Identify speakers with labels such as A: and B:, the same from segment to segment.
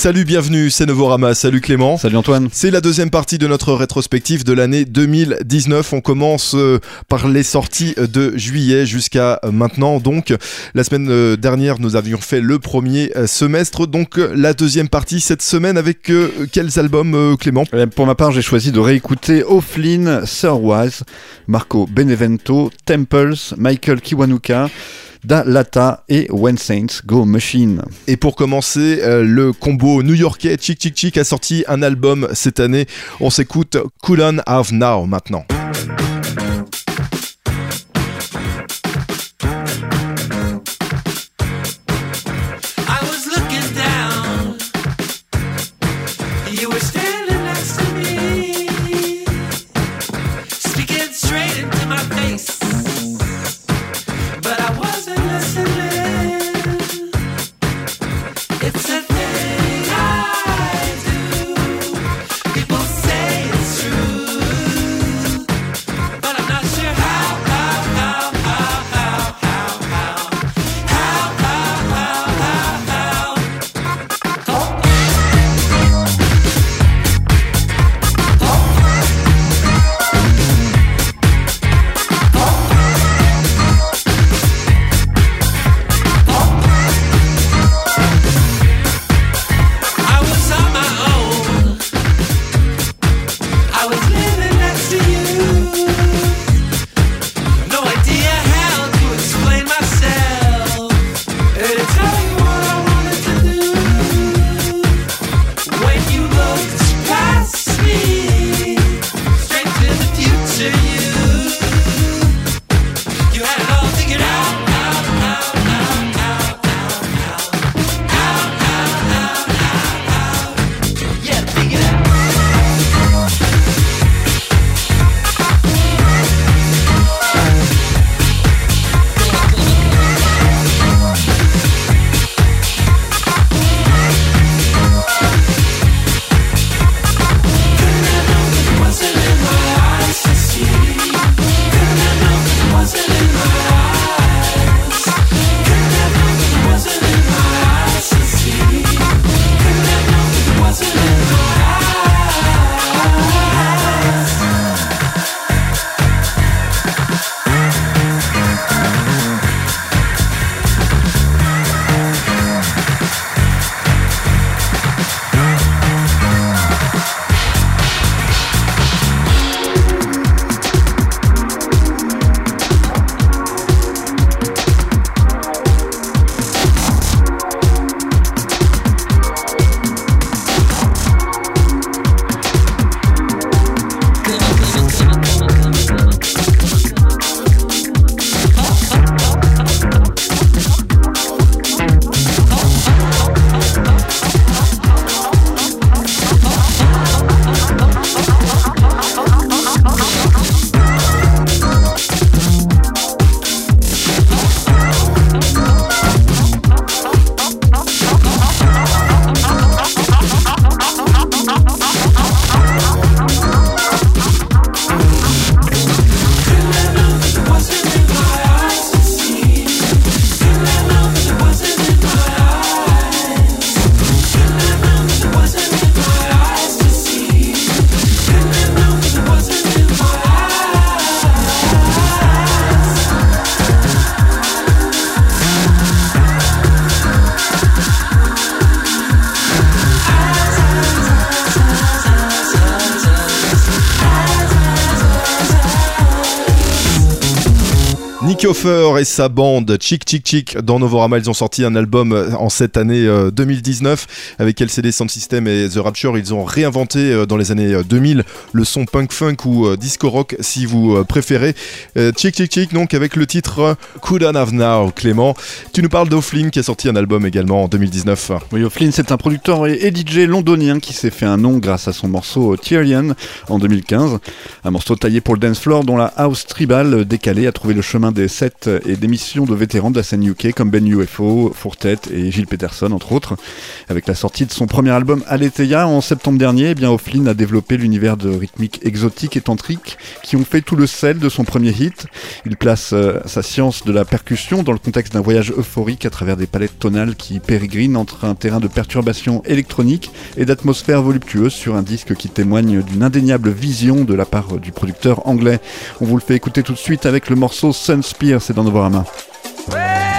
A: Salut, bienvenue, c'est Novorama. Salut Clément.
B: Salut Antoine.
A: C'est la deuxième partie de notre rétrospective de l'année 2019. On commence euh, par les sorties de juillet jusqu'à maintenant. Donc, la semaine euh, dernière, nous avions fait le premier euh, semestre. Donc, la deuxième partie cette semaine avec quels albums, Clément?
B: Pour ma part, j'ai choisi de réécouter O'Flynn, Wise, Marco Benevento, Temples, Michael Kiwanuka. Da Lata et When Saints Go Machine.
A: Et pour commencer, euh, le combo new-yorkais Chick Chick Chick a sorti un album cette année. On s'écoute Cool On Have Now maintenant. Et sa bande Chick Chick Chick dans Novorama, ils ont sorti un album euh, en cette année 2019 euh, avec LCD Sound System et The Rapture. Ils ont réinventé euh, dans les années 2000 le son punk funk ou disco rock si vous préférez. Chick Chick Chick donc avec le titre Couldn't Have Now. Clément, tu nous parles d'Offlin qui a sorti un album également en 2019.
B: Oui, O'Flynn c'est un producteur et DJ londonien qui s'est fait un nom grâce à son morceau Tyrian en 2015. Un morceau taillé pour le dance floor dont la house tribal décalée a trouvé le chemin des et d'émissions de vétérans de la scène UK comme Ben UFO, Fourtet et Gilles Peterson entre autres. Avec la sortie de son premier album Aletheia en septembre dernier, eh bien O'Flynn a développé l'univers de rythmiques exotiques et tantriques qui ont fait tout le sel de son premier hit. Il place euh, sa science de la percussion dans le contexte d'un voyage euphorique à travers des palettes tonales qui pérégrinent entre un terrain de perturbation électronique et d'atmosphère voluptueuse sur un disque qui témoigne d'une indéniable vision de la part du producteur anglais. On vous le fait écouter tout de suite avec le morceau Sunspear, c'est dans Novorama.
C: NOVO,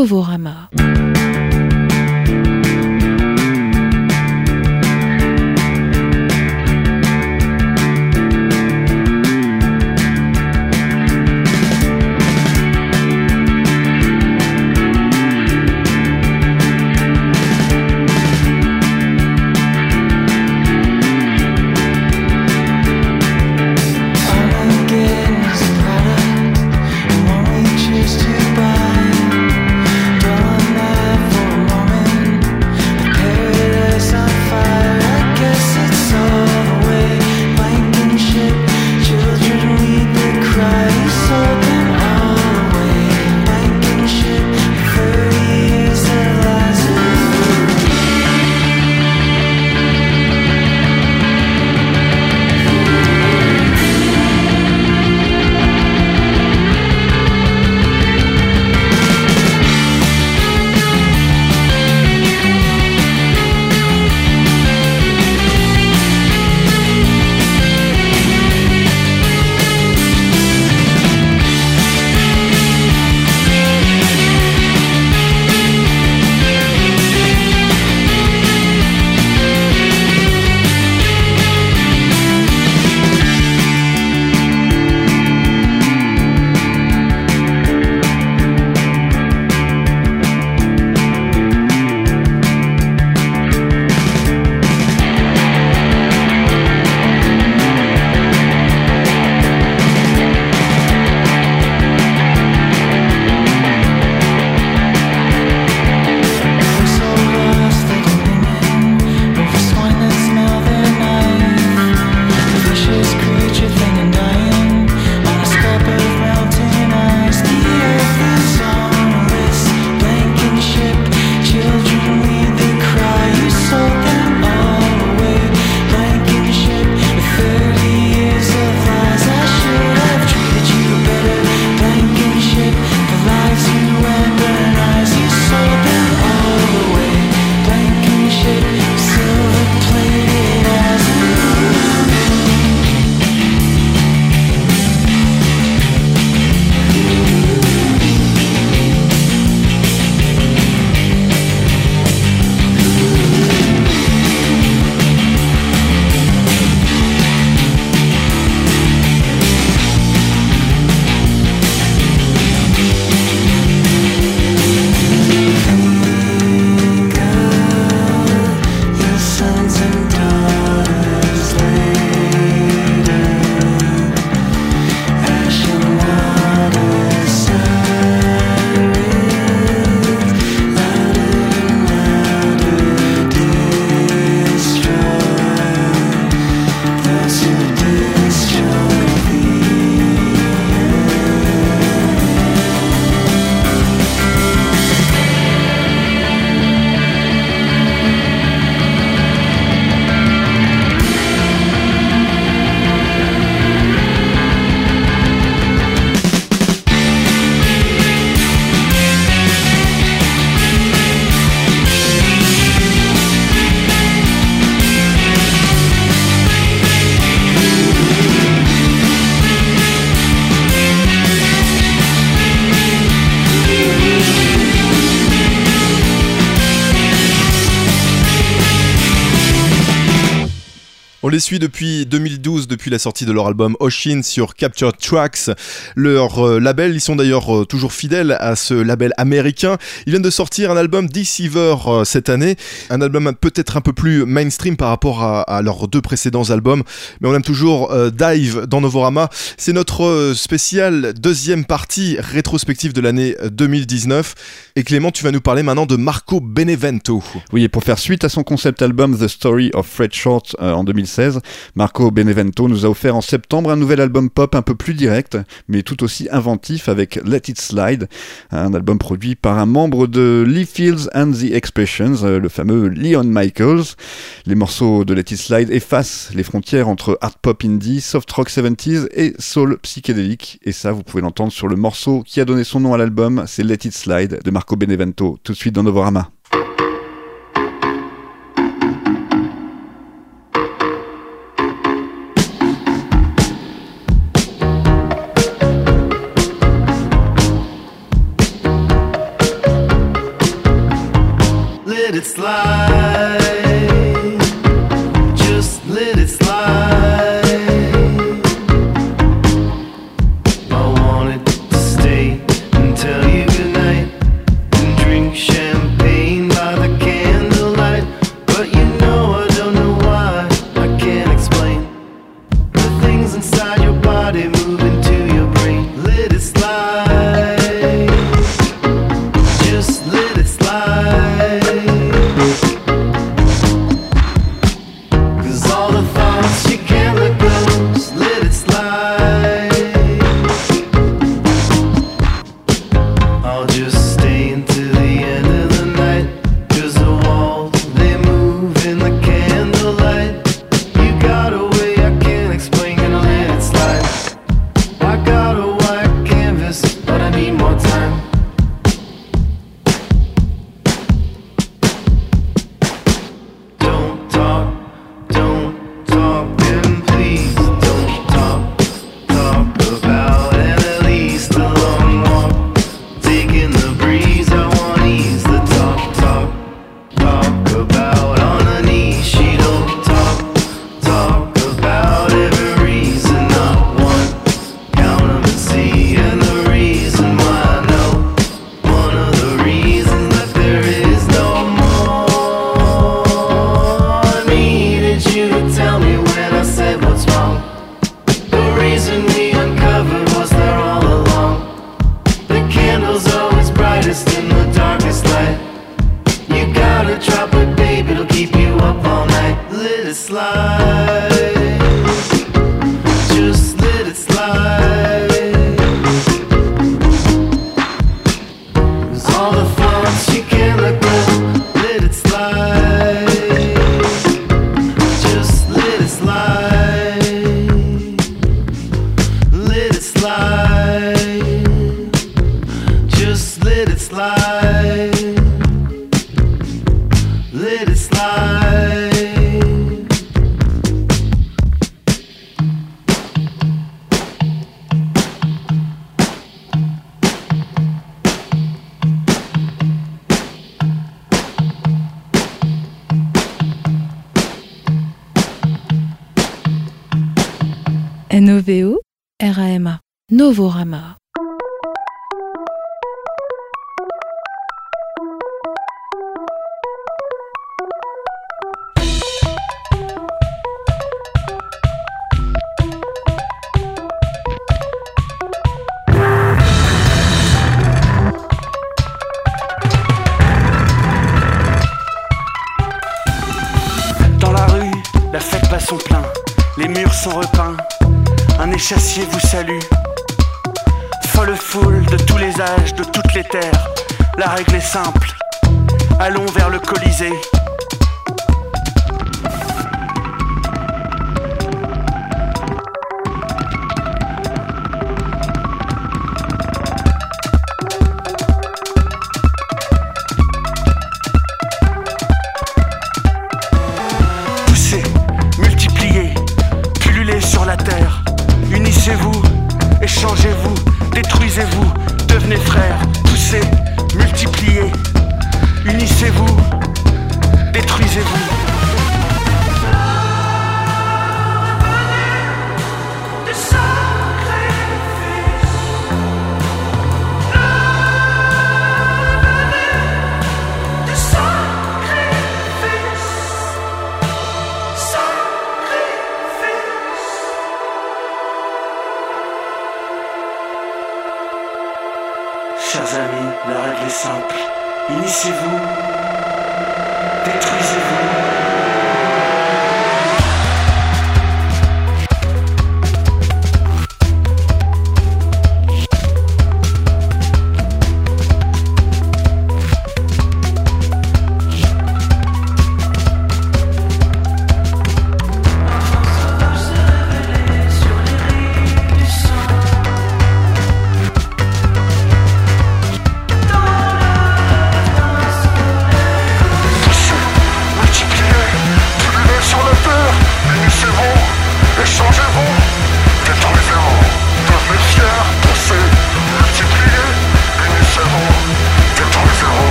C: Novorama.
D: Suit depuis 2012, depuis la sortie de leur album Oshin sur Capture Tracks. Leur euh, label, ils sont d'ailleurs euh, toujours fidèles à ce label américain. Ils viennent de sortir un album Deceiver euh, cette année, un album peut-être un peu plus mainstream par rapport à, leurs deux précédents albums, mais on aime toujours Dive dans Novorama. C'est notre spécial deuxième partie rétrospective de l'année 2019. Et Clément, tu vas nous parler maintenant de Marco Benevento.
E: Oui, et pour faire suite à son concept album The Story of Fred Short en 2019, Marco Benevento nous a offert en septembre un nouvel album pop un peu plus direct, mais tout aussi inventif avec Let It Slide, un album produit par un membre de Lee Fields and the Expressions, euh, le fameux Leon Michaels. Les morceaux de Let It Slide effacent les frontières entre art pop indie, soft rock 70s et soul psychédélique, et ça vous pouvez l'entendre sur le morceau qui a donné son nom à l'album, c'est Let It Slide de Marco Benevento, tout de suite dans Novorama.
A: Un échassier vous salue. Folle foule de tous les âges, de toutes les terres. La règle est simple. Allons vers le Colisée.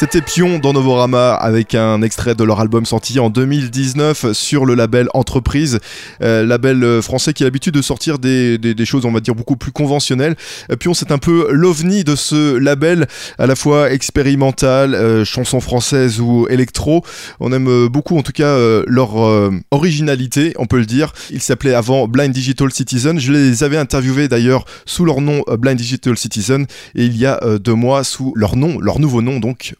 D: C'était Pion dans Novorama avec un extrait de leur album sorti en 2019 sur le label Entreprise, euh, label euh, français qui a l'habitude de sortir des, choses, on va dire, beaucoup plus conventionnelles. Euh, Pion, c'est un peu l'ovni de ce label, à la fois expérimental, chanson française ou électro. On aime beaucoup, en tout cas, leur originalité, on peut le dire. Ils s'appelaient avant Blind Digital Citizen. Je les avais interviewés d'ailleurs sous leur nom Blind Digital Citizen et il y a deux mois sous leur nom, leur nouveau nom donc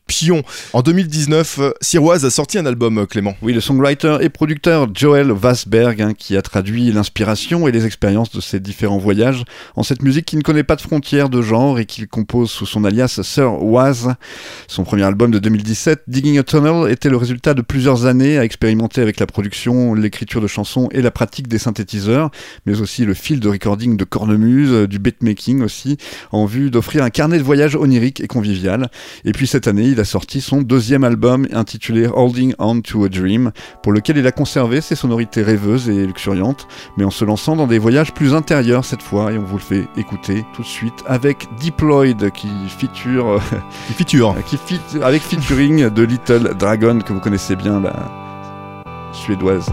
D: En 2019, Siroise a sorti un album, euh, Clément.
B: Oui, le songwriter et producteur Joel Vassberg, hein, qui a traduit l'inspiration et les expériences de ses différents voyages en cette musique qui ne connaît pas de frontières de genre et qu'il compose sous son alias Sir Waz. Son premier album de 2017, Digging a Tunnel, était le résultat de plusieurs années à expérimenter avec la production, l'écriture de chansons et la pratique des synthétiseurs, mais aussi le fil de recording de cornemuse, du beatmaking aussi, en vue d'offrir un carnet de voyage onirique et convivial. Et puis cette année, il a sorti son deuxième album intitulé Holding On to a Dream, pour lequel il a conservé ses sonorités rêveuses et luxuriantes, mais en se lançant dans des voyages plus intérieurs cette fois, et on vous le fait écouter tout de suite avec Deployed qui feature,
D: qui feature,
B: qui fit, avec featuring de Little Dragon que vous connaissez bien, la suédoise.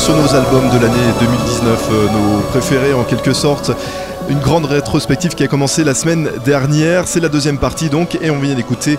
D: Sur nos albums de l'année 2019, euh, nos préférés en quelque sorte. une grande rétrospective qui a commencé la semaine dernière. C'est la deuxième partie donc, et on vient d'écouter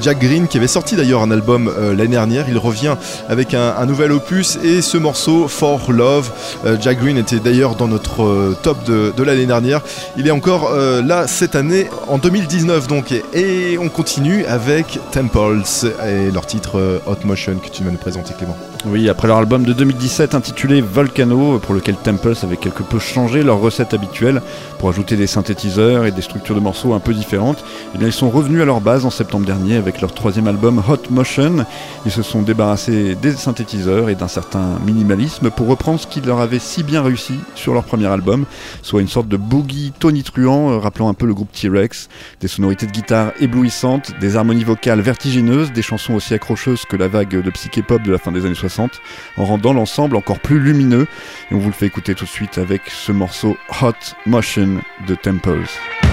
D: Jack Green qui avait sorti d'ailleurs un album euh, l'année dernière. Il revient avec un, nouvel opus et ce morceau For Love. Euh, Jack Green était d'ailleurs dans notre top de, l'année dernière. Il est encore là cette année en 2019 donc, et, on continue avec Temples et leur titre Hot Motion que tu vas nous présenter Clément.
B: Oui, après leur album de 2017 intitulé Volcano, pour lequel Temples avait quelque peu changé leur recette habituelle pour ajouter des synthétiseurs et des structures de morceaux un peu différentes, eh bien, ils sont revenus à leur base en septembre dernier avec leur troisième album Hot Motion. Ils se sont débarrassés des synthétiseurs et d'un certain minimalisme pour reprendre ce qui leur avait si bien réussi sur leur premier album, soit une sorte de boogie tonitruant, euh, rappelant un peu le groupe T-Rex, des sonorités de guitare éblouissantes, des harmonies vocales vertigineuses, des chansons aussi accrocheuses que la vague de psyché-pop de la fin des années 60 en rendant l'ensemble encore plus lumineux. Et on vous le fait écouter tout de suite avec ce morceau Hot Motion de Temples.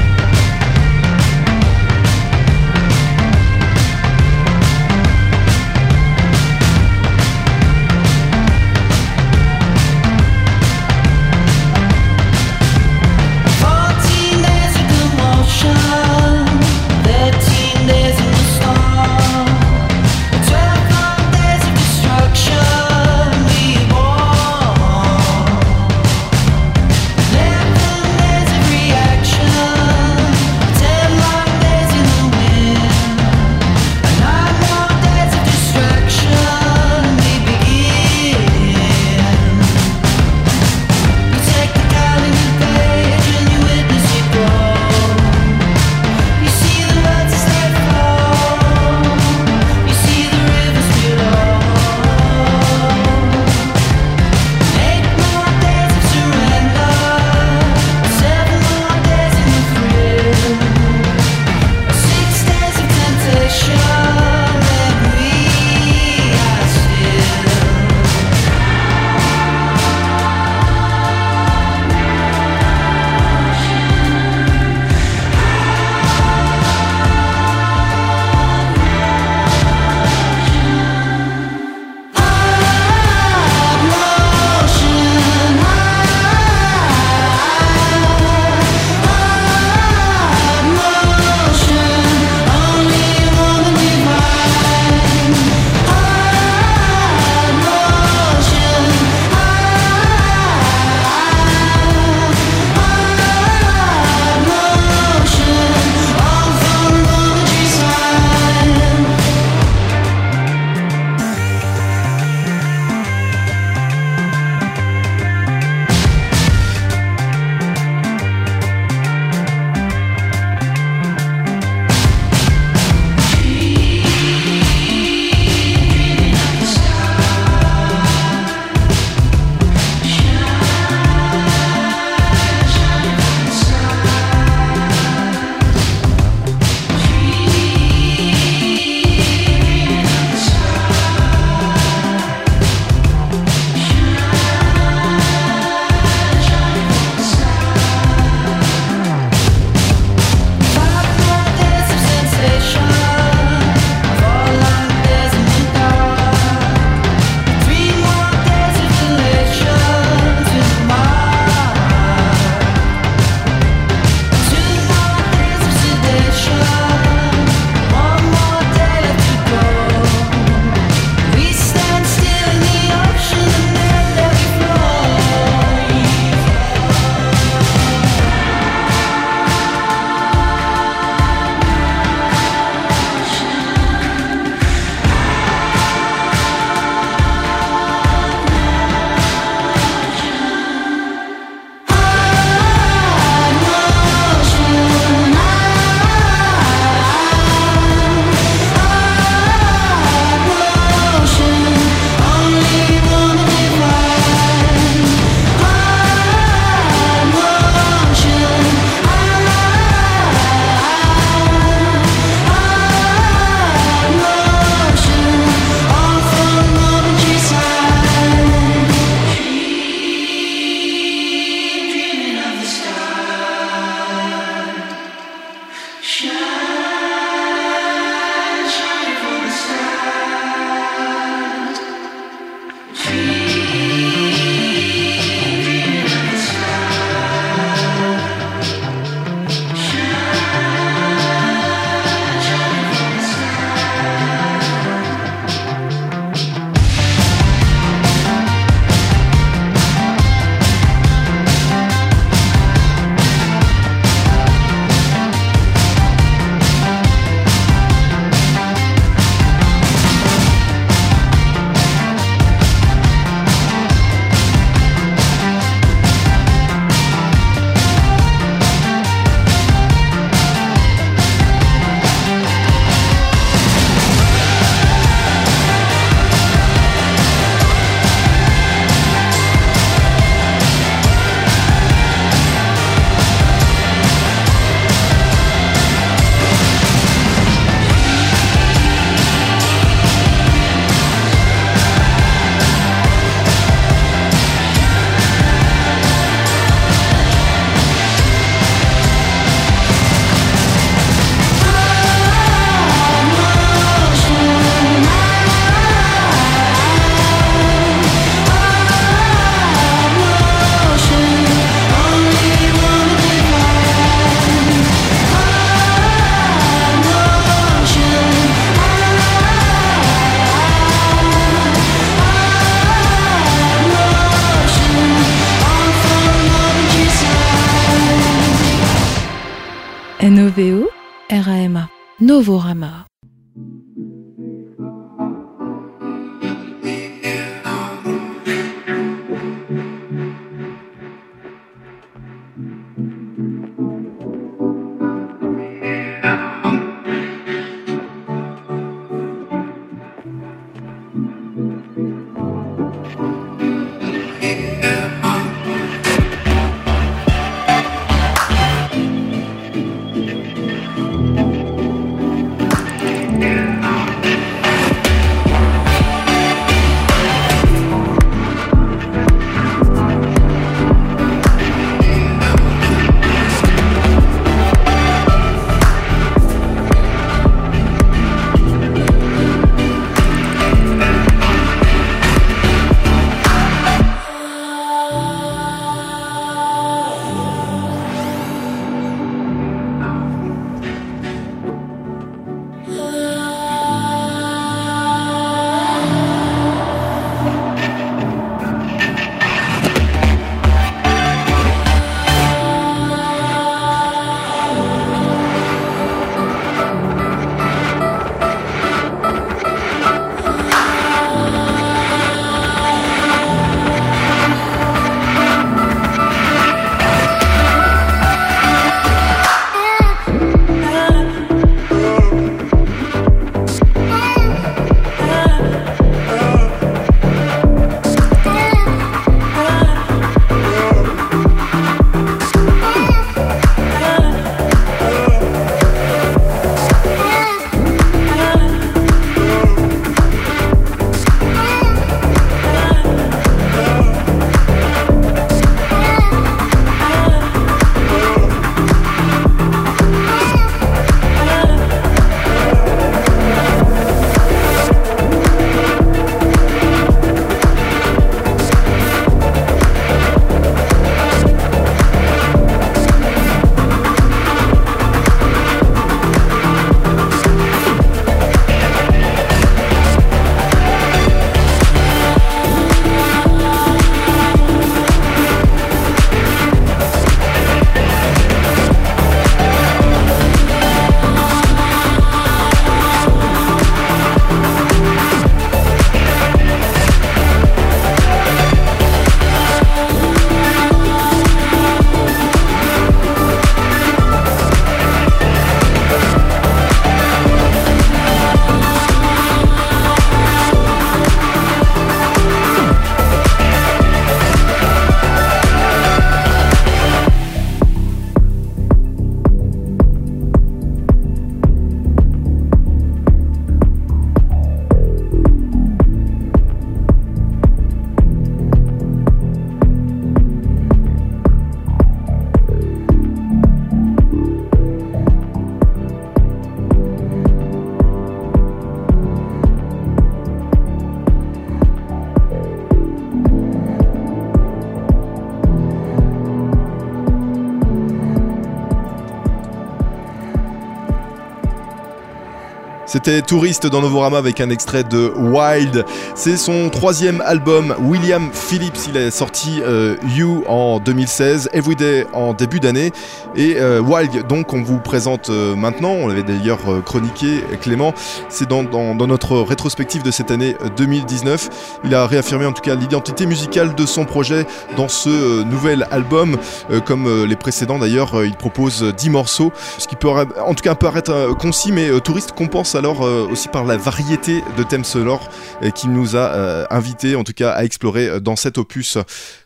D: C'était Touriste dans Novorama avec un extrait de Wild. C'est son troisième album, William Phillips. Il a sorti euh, You en 2016, Everyday en début d'année. Et euh, Wild, donc, on vous présente euh, maintenant. On l'avait d'ailleurs chroniqué, Clément. C'est dans, notre rétrospective de cette année 2019. Il a réaffirmé en tout cas l'identité musicale de son projet dans ce nouvel album. comme les précédents d'ailleurs, il propose 10 morceaux. Ce qui peut en tout cas paraître concis, mais Touriste compense alors euh, aussi par la variété de thèmes sonores euh, qu'il nous a euh, invités en tout cas à explorer dans cet opus.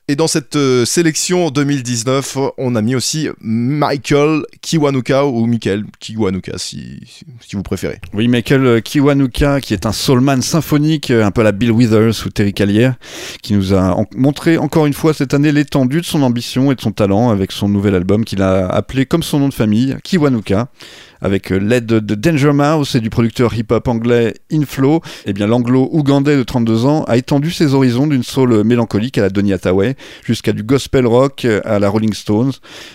D: Et dans cette sélection 2019, on a mis aussi Michael Kiwanuka ou Michael Kiwanuka si, vous préférez.
B: Oui, Michael Kiwanuka qui est un soulman symphonique, un peu la Bill Withers ou Terry Callier, qui nous a montré encore une fois cette année l'étendue de son ambition et de son talent avec son nouvel album qu'il a appelé comme son nom de famille, Kiwanuka avec euh, l'aide de Danger Mouse et du producteur hip-hop anglais Inflow, eh bien l'anglo-ougandais de 32 ans a étendu ses horizons d'une soul mélancolique à la Donny Hathaway jusqu'à du gospel rock à la Rolling Stones,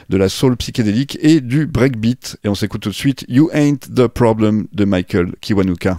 B: de la soul psychédélique et du breakbeat. Et on s'écoute tout de suite You Ain't the Problem de Michael Kiwanuka.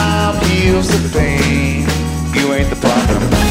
F: heals the pain, you ain't the problem.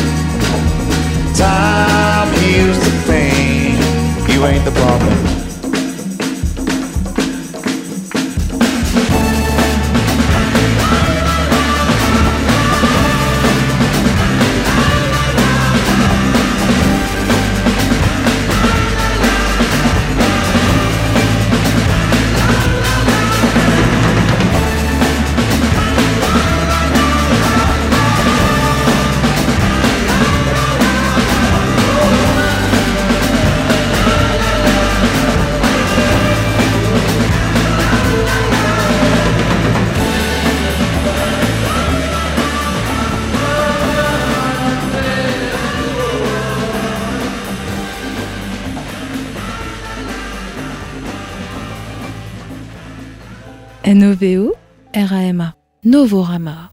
F: You ain't the problem.
C: Novorama.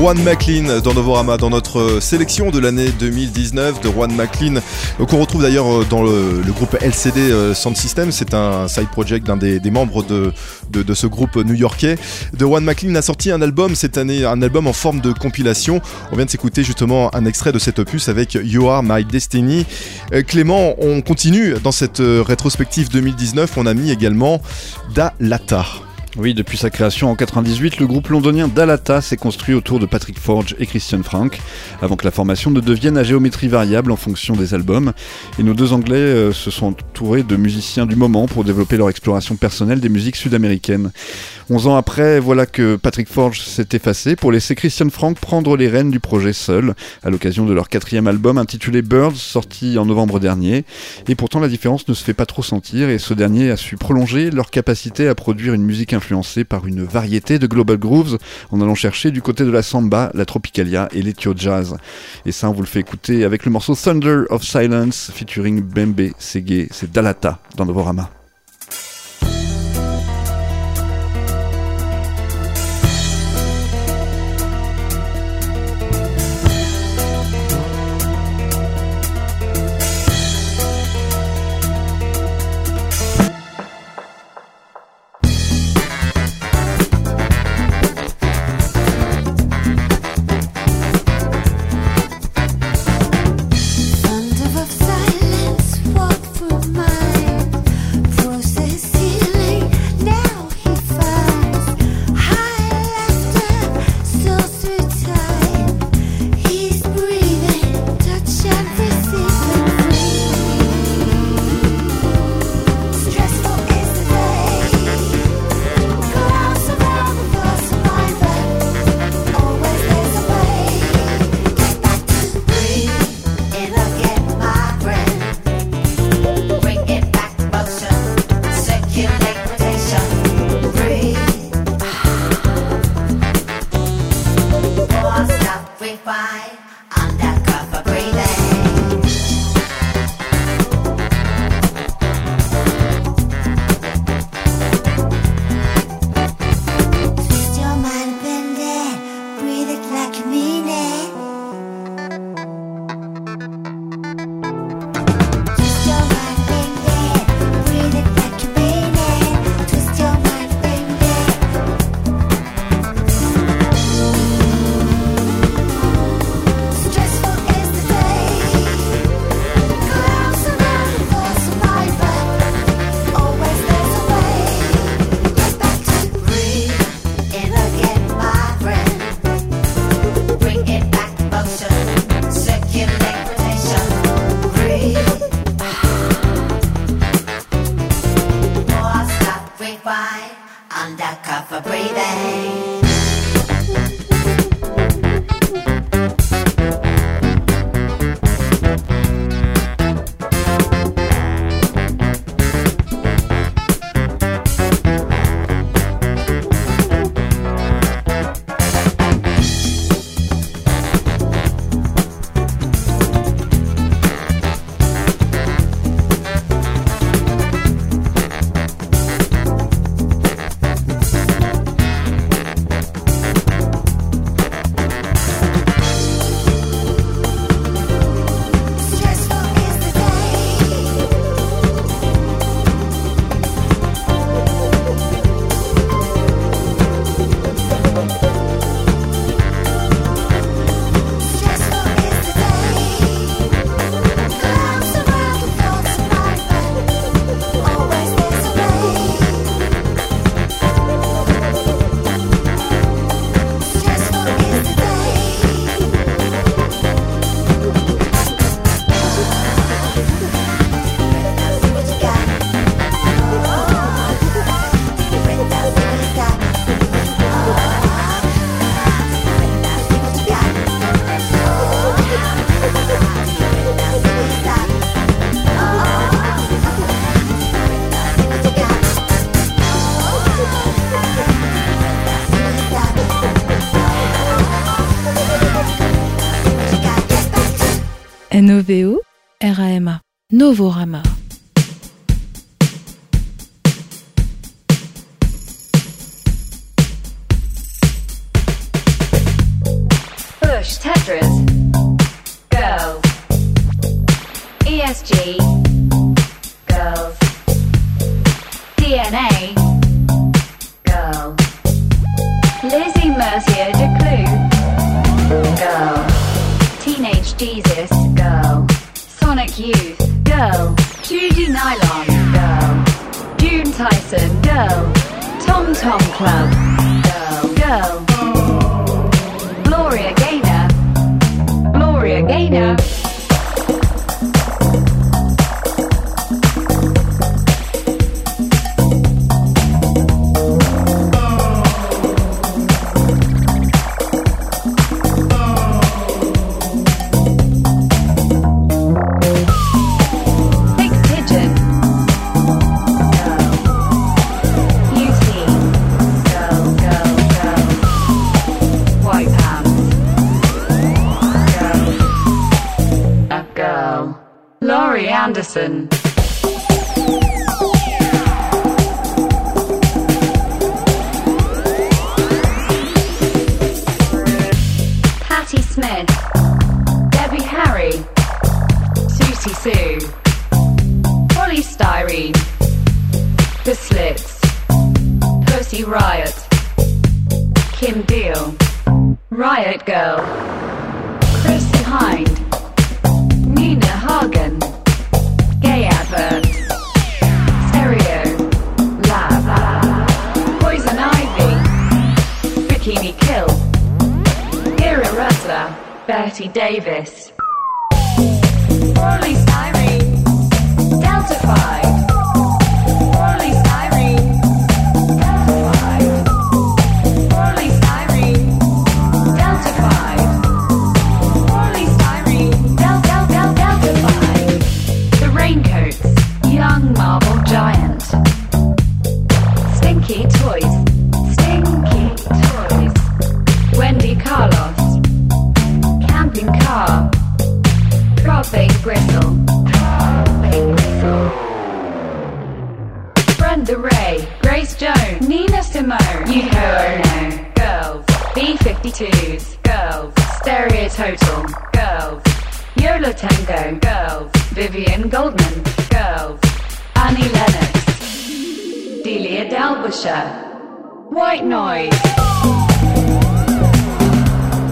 D: Juan McLean dans Novorama, dans notre sélection de l'année 2019 de Juan McLean, euh, qu'on retrouve d'ailleurs euh, dans le, groupe LCD euh, Sound System. C'est un side project d'un des, membres de, de, ce groupe new-yorkais. De Juan McLean a sorti un album cette année, un album en forme de compilation. On vient de s'écouter justement un extrait de cet opus avec You Are My Destiny. Clément, on continue dans cette rétrospective 2019. On a mis également Da Lata.
G: Oui, depuis sa création en 98, le groupe londonien Dalata s'est construit autour de Patrick Forge et Christian Frank, avant que la formation ne devienne à géométrie variable en fonction des albums. Et nos deux Anglais euh, se sont entourés de musiciens du moment pour développer leur exploration personnelle des musiques sud-américaines. 11 ans après, voilà que Patrick Forge s'est effacé pour laisser Christian Frank prendre les rênes du projet seul, à l'occasion de leur quatrième album intitulé Birds, sorti en novembre dernier. Et pourtant, la différence ne se fait pas trop sentir, et ce dernier a su prolonger leur capacité à produire une musique influencée par une variété de global grooves, en allant chercher du côté de la samba, la tropicalia et l'ethio jazz. Et ça, on vous le fait écouter avec le morceau Thunder of Silence, featuring Bembe Sege, c'est Dalata dans Novorama.
H: NOVO, RAMA, Novorama.
I: Push Tetris. Go. ESG. Girls. DNA. Go. Lizzie Mercier de Clue. Go. Jesus, go. Sonic Youth, go. Judy Nylon, go. June Tyson, go. Tom Tom Club, go. Gloria Gaynor, Gloria Gaynor. The Slits. Pussy Riot. Kim Deal. Riot Girl. Kristen Hind. Nina Hagen. Gay Advert. Stereo. Lab. Poison Ivy. Bikini Kill. Ira Rutler. Betty Davis. Orly Styrene. Delta 5. Jones. Nina Simone. Yuko Ono. Girls. B-52s. Girls. Stereo Total. Girls. Yola Tango. Girls. Vivian Goldman. Girls. Annie Lennox. Delia Dalbusher. White Noise.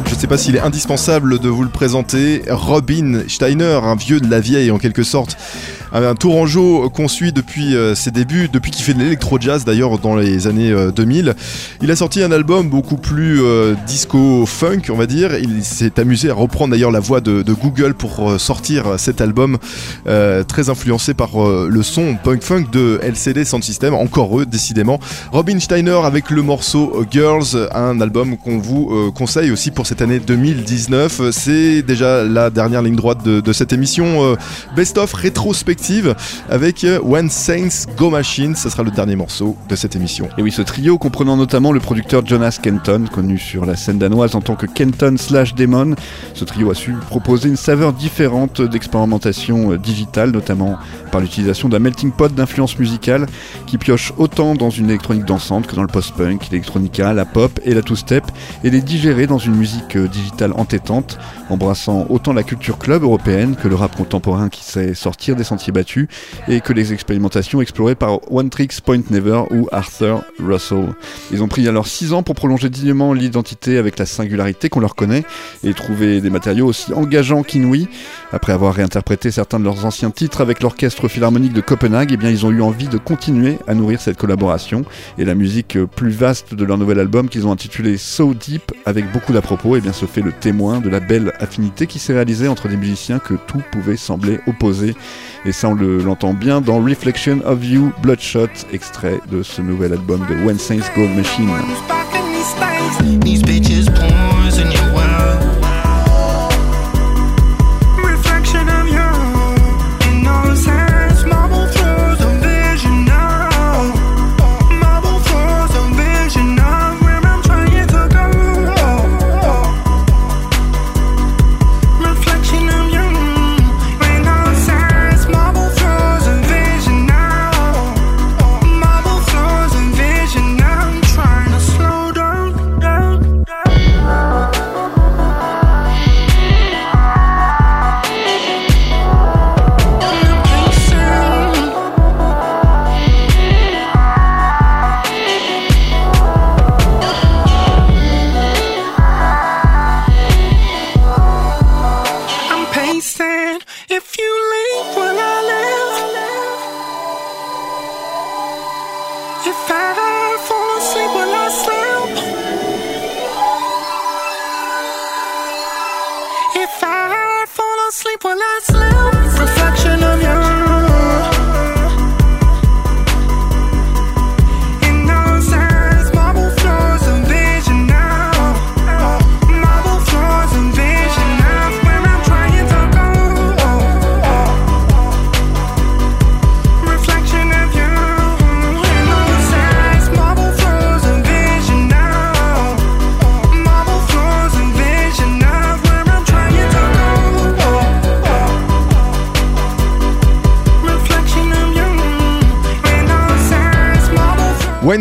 D: Je ne sais pas s'il est indispensable de vous le présenter. Robin Steiner, un vieux de la vieille en quelque sorte. Un tourangeau qu'on suit depuis euh, ses débuts, depuis qu'il fait de l'électro-jazz d'ailleurs dans les années euh, 2000. Il a sorti un album beaucoup plus euh, disco-funk, on va dire. Il s'est amusé à reprendre d'ailleurs la voix de, Google pour euh, sortir cet album, euh, très influencé par euh, le son punk-funk de LCD Sound System, encore eux décidément. Robin Steiner avec le morceau Girls, un album qu'on vous euh, conseille aussi pour cette année 2019. C'est déjà la dernière ligne droite de, de cette émission euh, Best of rétrospective avec euh, When Saints Go Machine. Ce sera le dernier morceau de cette émission.
B: Et oui, ce trio comprenant notamment le producteur Jonas Kenton, connu sur la scène danoise en tant que Kenton slash Demon, ce trio a su proposer une saveur différente d'expérimentation euh, digitale, notamment par l'utilisation d'un melting pot d'influences musicales qui pioche autant dans une électronique dansante que dans le post-punk, l'électronica, la pop et la two-step, et les digérer dans une musique euh, digitale entêtante, embrassant autant la culture club européenne que le rap contemporain qui sait sortir des sentiers battus, et que les expérimentations explorées par One Tricks Point Never ou Arthur Russell. Ils ont pris alors 6 ans pour prolonger dignement l'identité avec la singularité qu'on leur connaît et trouver des matériaux aussi engageants qu'inouïs. Après avoir réinterprété certains de leurs anciens titres avec l'orchestre philharmonique de Copenhague, eh bien ils ont eu envie de continuer à nourrir cette collaboration et la musique plus vaste de leur nouvel album qu'ils ont intitulé So Deep avec beaucoup d'à propos, eh bien se fait le témoin de la belle affinité qui s'est réalisée entre des musiciens que tout pouvait sembler opposer. Et ça on le- l'entend bien dans Reflection of You Bloodshot, extrait de ce nouvel album de When Saints Go Machine.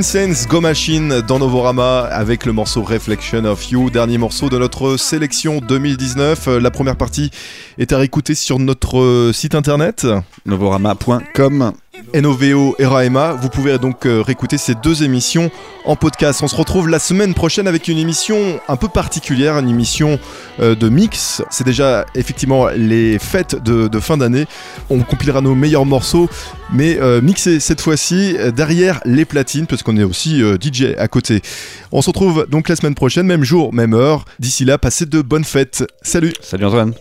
J: Sense Go
D: Machine dans Novorama avec le morceau Reflection of You, dernier morceau de notre sélection 2019. Euh, La première partie est à réécouter sur notre euh, site internet
B: Novorama.com.
D: NOVO et Raema. Vous pouvez donc euh, réécouter ces deux émissions en podcast. On se retrouve la semaine prochaine avec une émission un peu particulière, une émission euh, de mix. C'est déjà effectivement les fêtes de, fin d'année. On compilera nos meilleurs morceaux, mais euh, cette fois-ci derrière les platines, parce qu'on est aussi DJ à côté. On se retrouve donc la semaine prochaine, même jour, même heure. D'ici là, passez de bonnes fêtes. Salut
B: Salut Antoine.